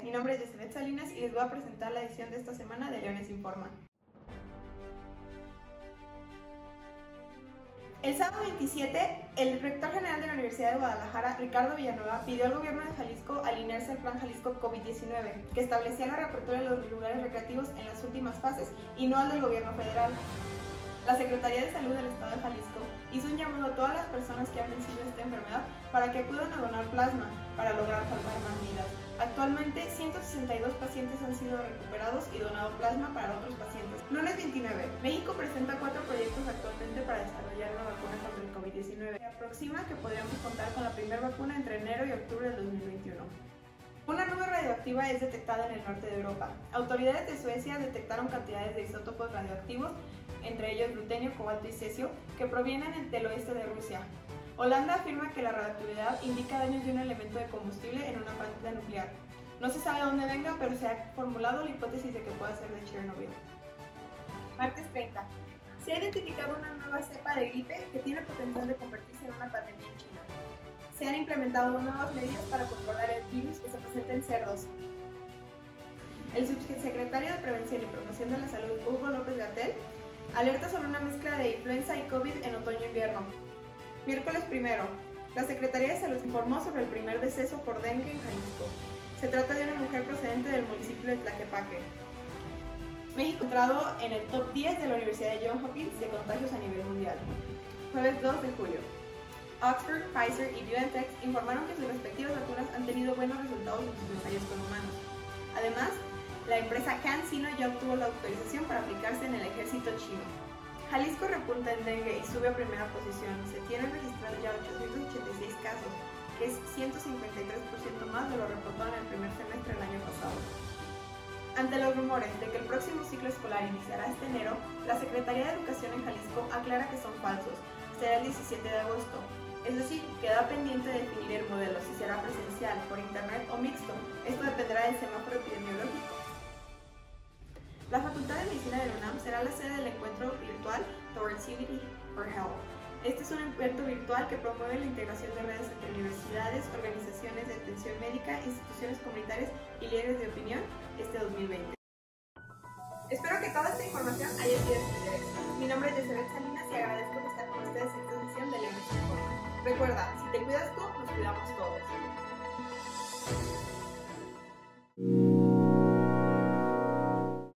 Mi nombre es Yeseret Salinas y les voy a presentar la edición de esta semana de Leones Informa. El sábado 27, el rector general de la Universidad de Guadalajara, Ricardo Villanueva, pidió al gobierno de Jalisco alinearse al Plan Jalisco COVID-19, que establecía la reapertura de los lugares recreativos en las últimas fases, y no al del gobierno federal. La Secretaría de Salud del Estado de Jalisco hizo un llamado a todas las personas que han vencido esta enfermedad para que acudan a donar plasma para lograr salvar más vidas. Actualmente, 162 pacientes han sido recuperados y donado plasma para otros pacientes. Lunes 29. México presenta cuatro proyectos actualmente para desarrollar una vacuna contra el COVID-19. Se aproxima que podríamos contar con la primera vacuna entre enero y octubre del 2021. Una nube radioactiva es detectada en el norte de Europa. Autoridades de Suecia detectaron cantidades de isótopos radioactivos, entre ellos glutenio, cobalto y cesio, que provienen del oeste de Rusia. Holanda afirma que la radioactividad indica daños de un elemento de combustible en una planta nuclear. No se sabe dónde venga, pero se ha formulado la hipótesis de que pueda ser de Chernobyl. Martes 30. Se ha identificado una nueva cepa de gripe que tiene potencial de convertirse en una pandemia en China se han implementado nuevas medidas para controlar el virus que se presenta en cerdos. El subsecretario de Prevención y Promoción de la Salud, Hugo López Gatel, alerta sobre una mezcla de influenza y COVID en otoño-invierno. Miércoles primero, la Secretaría de Salud informó sobre el primer deceso por dengue en Jalisco. Se trata de una mujer procedente del municipio de Tlaquepaque. México entrado en el top 10 de la Universidad de Johns Hopkins de contagios a nivel mundial. Jueves 2 de julio. Oxford, Pfizer y BioNTech informaron que sus respectivas vacunas han tenido buenos resultados en sus ensayos con humanos. Además, la empresa CanSino ya obtuvo la autorización para aplicarse en el ejército chino. Jalisco repunta en dengue y sube a primera posición. Se tienen registrados ya 886 casos, que es 153% más de lo reportado en el primer semestre del año pasado. Ante los rumores de que el próximo ciclo escolar iniciará este enero, la Secretaría de Educación en Jalisco aclara que son falsos. Será el 17 de agosto, es decir, queda pendiente definir Facultad de UNAM será la sede del encuentro virtual Towards Unity for Health. Este es un encuentro virtual que promueve la integración de redes entre universidades, organizaciones de atención médica, instituciones comunitarias y líderes de opinión este 2020. Espero que toda esta información haya sido de interés. Mi nombre es Elizabeth Salinas y agradezco por estar con ustedes en esta edición de Leones Informa. Recuerda, si te cuidas tú, nos cuidamos todos.